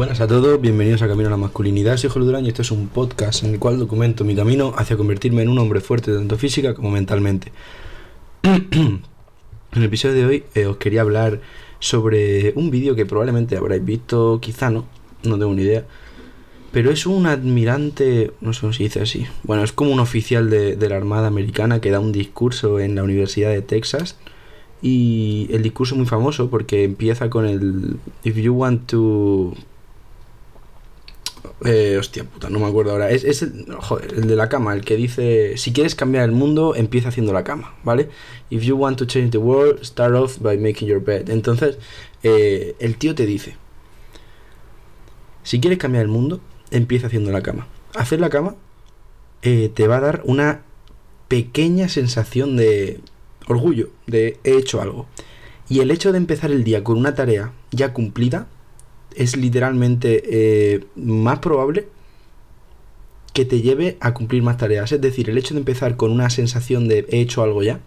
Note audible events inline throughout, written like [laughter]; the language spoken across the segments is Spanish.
Buenas a todos, bienvenidos a Camino a la Masculinidad. Soy Jorge Durán y este es un podcast en el cual documento mi camino hacia convertirme en un hombre fuerte tanto física como mentalmente. [clears throat] en el episodio de hoy eh, os quería hablar sobre un vídeo que probablemente habréis visto, quizá no, no tengo ni idea. Pero es un admirante, no sé se dice así. Bueno, es como un oficial de, de la Armada Americana que da un discurso en la Universidad de Texas y el discurso es muy famoso porque empieza con el If you want to eh, hostia puta, no me acuerdo ahora. Es, el, de la cama, el que dice, si quieres cambiar el mundo, empieza haciendo la cama, ¿vale? If you want to change the world, start off by making your bed. Entonces, eh, el tío te dice, si quieres cambiar el mundo, empieza haciendo la cama. Hacer la cama eh, te va a dar una pequeña sensación de orgullo, de he hecho algo. Y el hecho de empezar el día con una tarea ya cumplida, es literalmente eh, más probable que te lleve a cumplir más tareas. Es decir, el hecho de empezar con una sensación de he hecho algo ya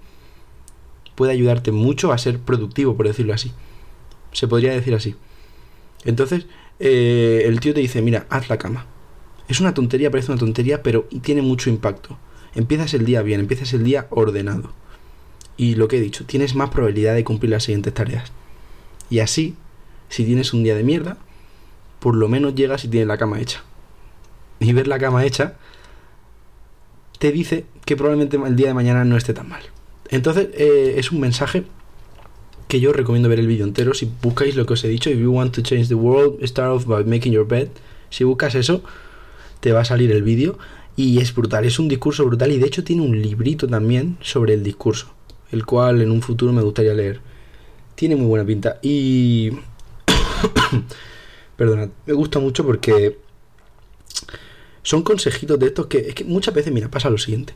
puede ayudarte mucho a ser productivo, por decirlo así. Se podría decir así. Entonces, eh, el tío te dice, mira, haz la cama. Es una tontería, parece una tontería, pero tiene mucho impacto. Empiezas el día bien, empiezas el día ordenado. Y lo que he dicho, tienes más probabilidad de cumplir las siguientes tareas. Y así si tienes un día de mierda, por lo menos llegas y tienes la cama hecha. Y ver la cama hecha te dice que probablemente el día de mañana no esté tan mal. Entonces eh, es un mensaje que yo recomiendo ver el vídeo entero. Si buscáis lo que os he dicho, if you want to change the world, start off by making your bed. Si buscas eso, te va a salir el vídeo y es brutal, es un discurso brutal y de hecho tiene un librito también sobre el discurso, el cual en un futuro me gustaría leer. Tiene muy buena pinta y [coughs] Perdona, me gusta mucho porque son consejitos de estos que, es que muchas veces, mira, pasa lo siguiente.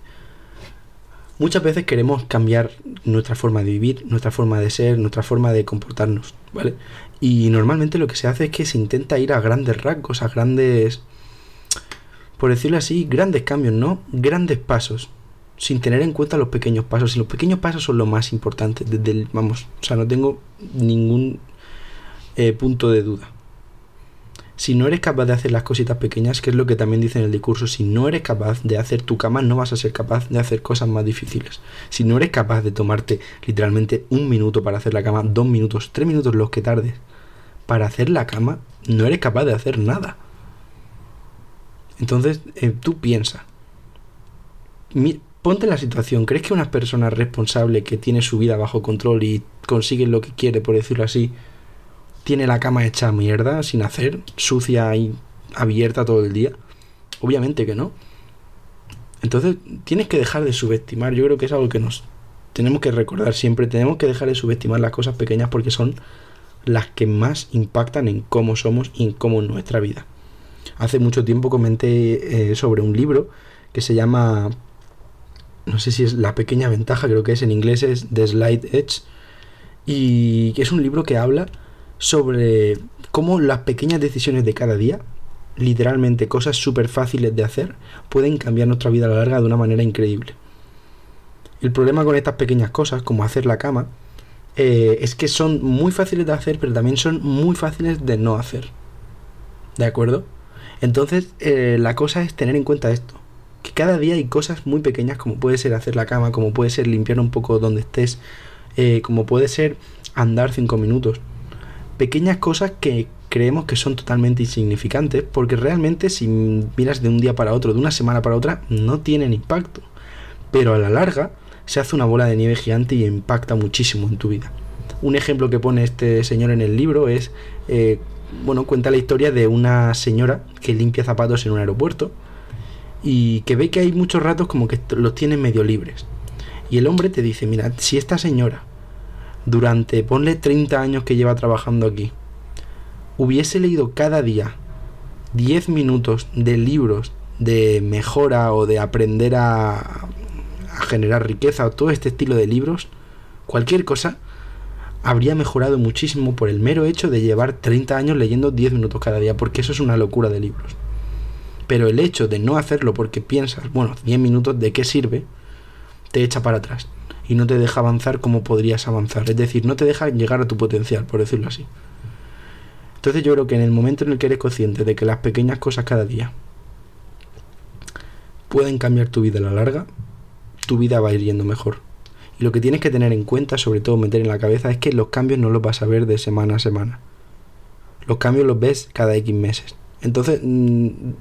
Muchas veces queremos cambiar nuestra forma de vivir, nuestra forma de ser, nuestra forma de comportarnos, ¿vale? Y normalmente lo que se hace es que se intenta ir a grandes rasgos, a grandes, por decirlo así, grandes cambios, ¿no? Grandes pasos, sin tener en cuenta los pequeños pasos. Y los pequeños pasos son lo más importante, desde el, vamos, o sea, no tengo ningún eh, punto de duda. Si no eres capaz de hacer las cositas pequeñas, que es lo que también dice en el discurso, si no eres capaz de hacer tu cama, no vas a ser capaz de hacer cosas más difíciles. Si no eres capaz de tomarte literalmente un minuto para hacer la cama, dos minutos, tres minutos los que tardes para hacer la cama, no eres capaz de hacer nada. Entonces, eh, tú piensa. ponte en la situación. ¿Crees que una persona responsable que tiene su vida bajo control y consigue lo que quiere, por decirlo así, tiene la cama hecha mierda, sin hacer, sucia y abierta todo el día? Obviamente que no. Entonces tienes que dejar de subestimar, yo creo que es algo que nos tenemos que recordar siempre, tenemos que dejar de subestimar las cosas pequeñas porque son las que más impactan en cómo somos y en cómo es nuestra vida. Hace mucho tiempo comenté eh, sobre un libro que se llama, no sé si es La pequeña ventaja, creo que es en inglés, es The Slide Edge, y que es un libro que habla sobre cómo las pequeñas decisiones de cada día, literalmente cosas súper fáciles de hacer, pueden cambiar nuestra vida a la larga de una manera increíble. El problema con estas pequeñas cosas, como hacer la cama, eh, es que son muy fáciles de hacer, pero también son muy fáciles de no hacer. ¿De acuerdo? Entonces, eh, la cosa es tener en cuenta esto. Que cada día hay cosas muy pequeñas, como puede ser hacer la cama, como puede ser limpiar un poco donde estés, eh, como puede ser andar cinco minutos pequeñas cosas que creemos que son totalmente insignificantes, porque realmente si miras de un día para otro, de una semana para otra, no tienen impacto. Pero a la larga se hace una bola de nieve gigante y impacta muchísimo en tu vida. Un ejemplo que pone este señor en el libro es, eh, bueno, cuenta la historia de una señora que limpia zapatos en un aeropuerto y que ve que hay muchos ratos como que los tiene medio libres. Y el hombre te dice, mira, si esta señora durante, ponle 30 años que lleva trabajando aquí, hubiese leído cada día 10 minutos de libros de mejora o de aprender a, a generar riqueza o todo este estilo de libros, cualquier cosa, habría mejorado muchísimo por el mero hecho de llevar 30 años leyendo 10 minutos cada día, porque eso es una locura de libros. Pero el hecho de no hacerlo porque piensas, bueno, 10 minutos, ¿de qué sirve? Te echa para atrás y no te deja avanzar como podrías avanzar. Es decir, no te deja llegar a tu potencial, por decirlo así. Entonces yo creo que en el momento en el que eres consciente de que las pequeñas cosas cada día pueden cambiar tu vida a la larga, tu vida va a ir yendo mejor. Y lo que tienes que tener en cuenta, sobre todo meter en la cabeza, es que los cambios no los vas a ver de semana a semana. Los cambios los ves cada X meses. Entonces, mm,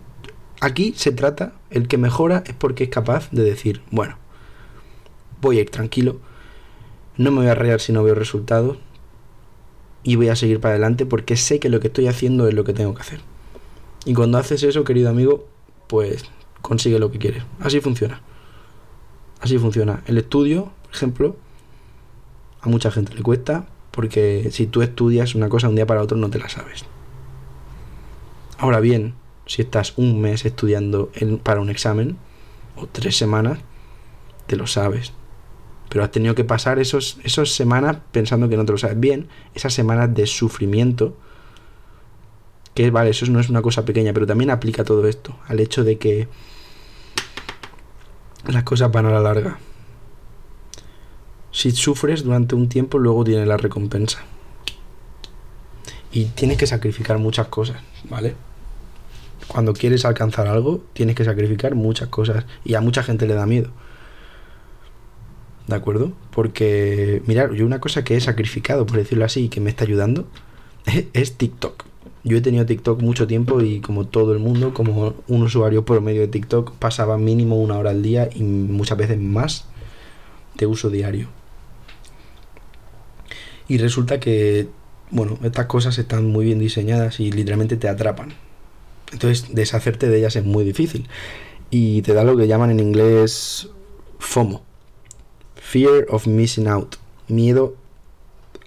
aquí se trata, el que mejora es porque es capaz de decir, bueno, voy a ir tranquilo, no me voy a rayar si no veo resultados y voy a seguir para adelante porque sé que lo que estoy haciendo es lo que tengo que hacer. Y cuando haces eso, querido amigo, pues consigue lo que quieres. Así funciona. Así funciona. El estudio, por ejemplo, a mucha gente le cuesta porque si tú estudias una cosa un día para otro no te la sabes. Ahora bien, si estás un mes estudiando para un examen o tres semanas, te lo sabes. Pero has tenido que pasar esos, esas semanas pensando que no te lo sabes bien, esas semanas de sufrimiento, que vale, eso no es una cosa pequeña, pero también aplica todo esto, al hecho de que las cosas van a la larga. Si sufres durante un tiempo, luego tienes la recompensa. Y tienes que sacrificar muchas cosas, ¿vale? Cuando quieres alcanzar algo, tienes que sacrificar muchas cosas. Y a mucha gente le da miedo. ¿De acuerdo? Porque, mirar, yo una cosa que he sacrificado, por decirlo así, y que me está ayudando, es TikTok. Yo he tenido TikTok mucho tiempo y como todo el mundo, como un usuario promedio de TikTok, pasaba mínimo una hora al día y muchas veces más de uso diario. Y resulta que, bueno, estas cosas están muy bien diseñadas y literalmente te atrapan. Entonces, deshacerte de ellas es muy difícil. Y te da lo que llaman en inglés FOMO. Fear of Missing Out. Miedo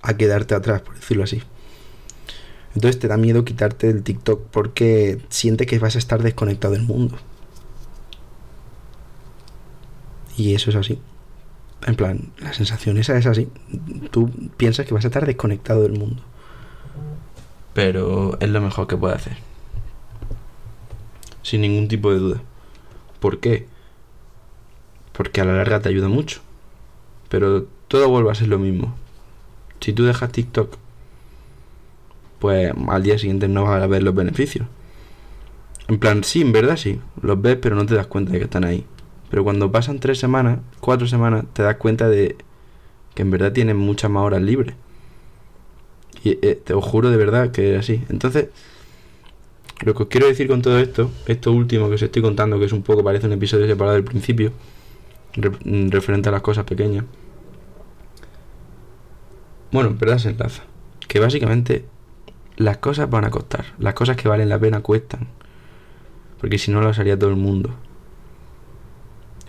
a quedarte atrás, por decirlo así. Entonces te da miedo quitarte el TikTok porque siente que vas a estar desconectado del mundo. Y eso es así. En plan, la sensación esa es así. Tú piensas que vas a estar desconectado del mundo. Pero es lo mejor que puede hacer. Sin ningún tipo de duda. ¿Por qué? Porque a la larga te ayuda mucho. Pero todo vuelve a ser lo mismo. Si tú dejas TikTok pues al día siguiente no vas a ver los beneficios. En plan, sí, en verdad sí, los ves pero no te das cuenta de que están ahí. Pero cuando pasan tres semanas, cuatro semanas, te das cuenta de que en verdad tienes muchas más horas libres. Y eh, te os juro de verdad que es así. Entonces, lo que os quiero decir con todo esto, esto último que os estoy contando, que es un poco, parece un episodio separado del principio, referente a las cosas pequeñas. Bueno, en se enlaza. Que básicamente las cosas van a costar. Las cosas que valen la pena cuestan. Porque si no lo haría todo el mundo.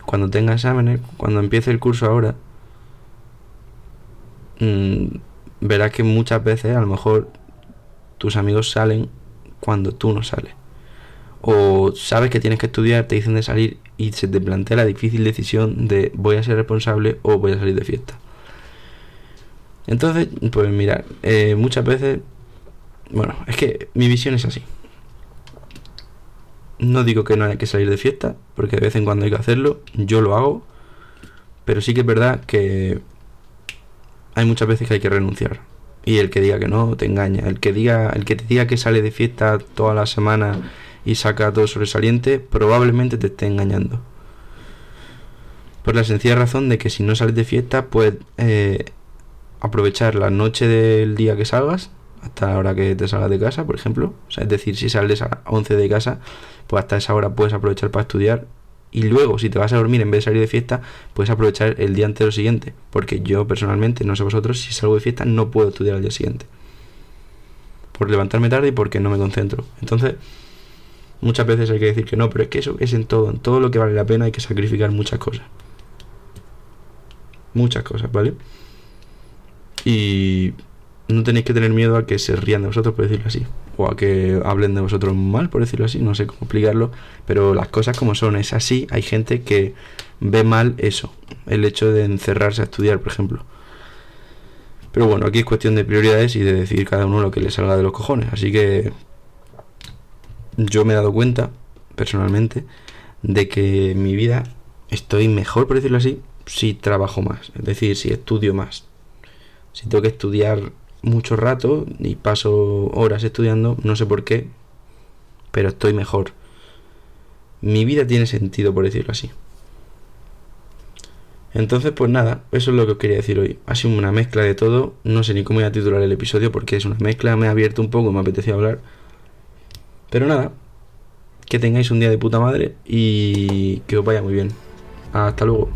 Cuando tenga exámenes, cuando empiece el curso ahora, mm, verás que muchas veces a lo mejor tus amigos salen cuando tú no sales. O sabes que tienes que estudiar, te dicen de salir y se te plantea la difícil decisión de voy a ser responsable o voy a salir de fiesta. Entonces, pues mira, eh, muchas veces bueno, es que mi visión es así. No digo que no haya que salir de fiesta, porque de vez en cuando hay que hacerlo, yo lo hago, pero sí que es verdad que hay muchas veces que hay que renunciar. Y el que diga que no, te engaña. El que diga, el que te diga que sale de fiesta toda la semana y saca todo sobresaliente, probablemente te esté engañando. Por la sencilla razón de que si no sales de fiesta, puedes eh, aprovechar la noche del día que salgas hasta la hora que te salgas de casa, por ejemplo. O sea, es decir, si sales a las 11 de casa, pues hasta esa hora puedes aprovechar para estudiar. Y luego, si te vas a dormir en vez de salir de fiesta, puedes aprovechar el día entero siguiente. Porque yo personalmente, no sé vosotros, si salgo de fiesta no puedo estudiar al día siguiente. Por levantarme tarde y porque no me concentro. Entonces, muchas veces hay que decir que no, pero es que eso es en todo. En todo lo que vale la pena hay que sacrificar muchas cosas. Muchas cosas, ¿vale? Y no tenéis que tener miedo a que se rían de vosotros, por decirlo así. O a que hablen de vosotros mal, por decirlo así. No sé cómo explicarlo. Pero las cosas como son, es así. Hay gente que ve mal eso. El hecho de encerrarse a estudiar, por ejemplo. Pero bueno, aquí es cuestión de prioridades y de decidir cada uno lo que le salga de los cojones. Así que yo me he dado cuenta, personalmente, de que en mi vida estoy mejor, por decirlo así, si trabajo más. Es decir, si estudio más. Si tengo que estudiar mucho rato y paso horas estudiando, no sé por qué, pero estoy mejor. Mi vida tiene sentido, por decirlo así. Entonces, pues nada, eso es lo que os quería decir hoy. Ha sido una mezcla de todo. No sé ni cómo voy a titular el episodio porque es una mezcla. Me ha abierto un poco, me apetecía hablar. Pero nada, que tengáis un día de puta madre y que os vaya muy bien. Hasta luego.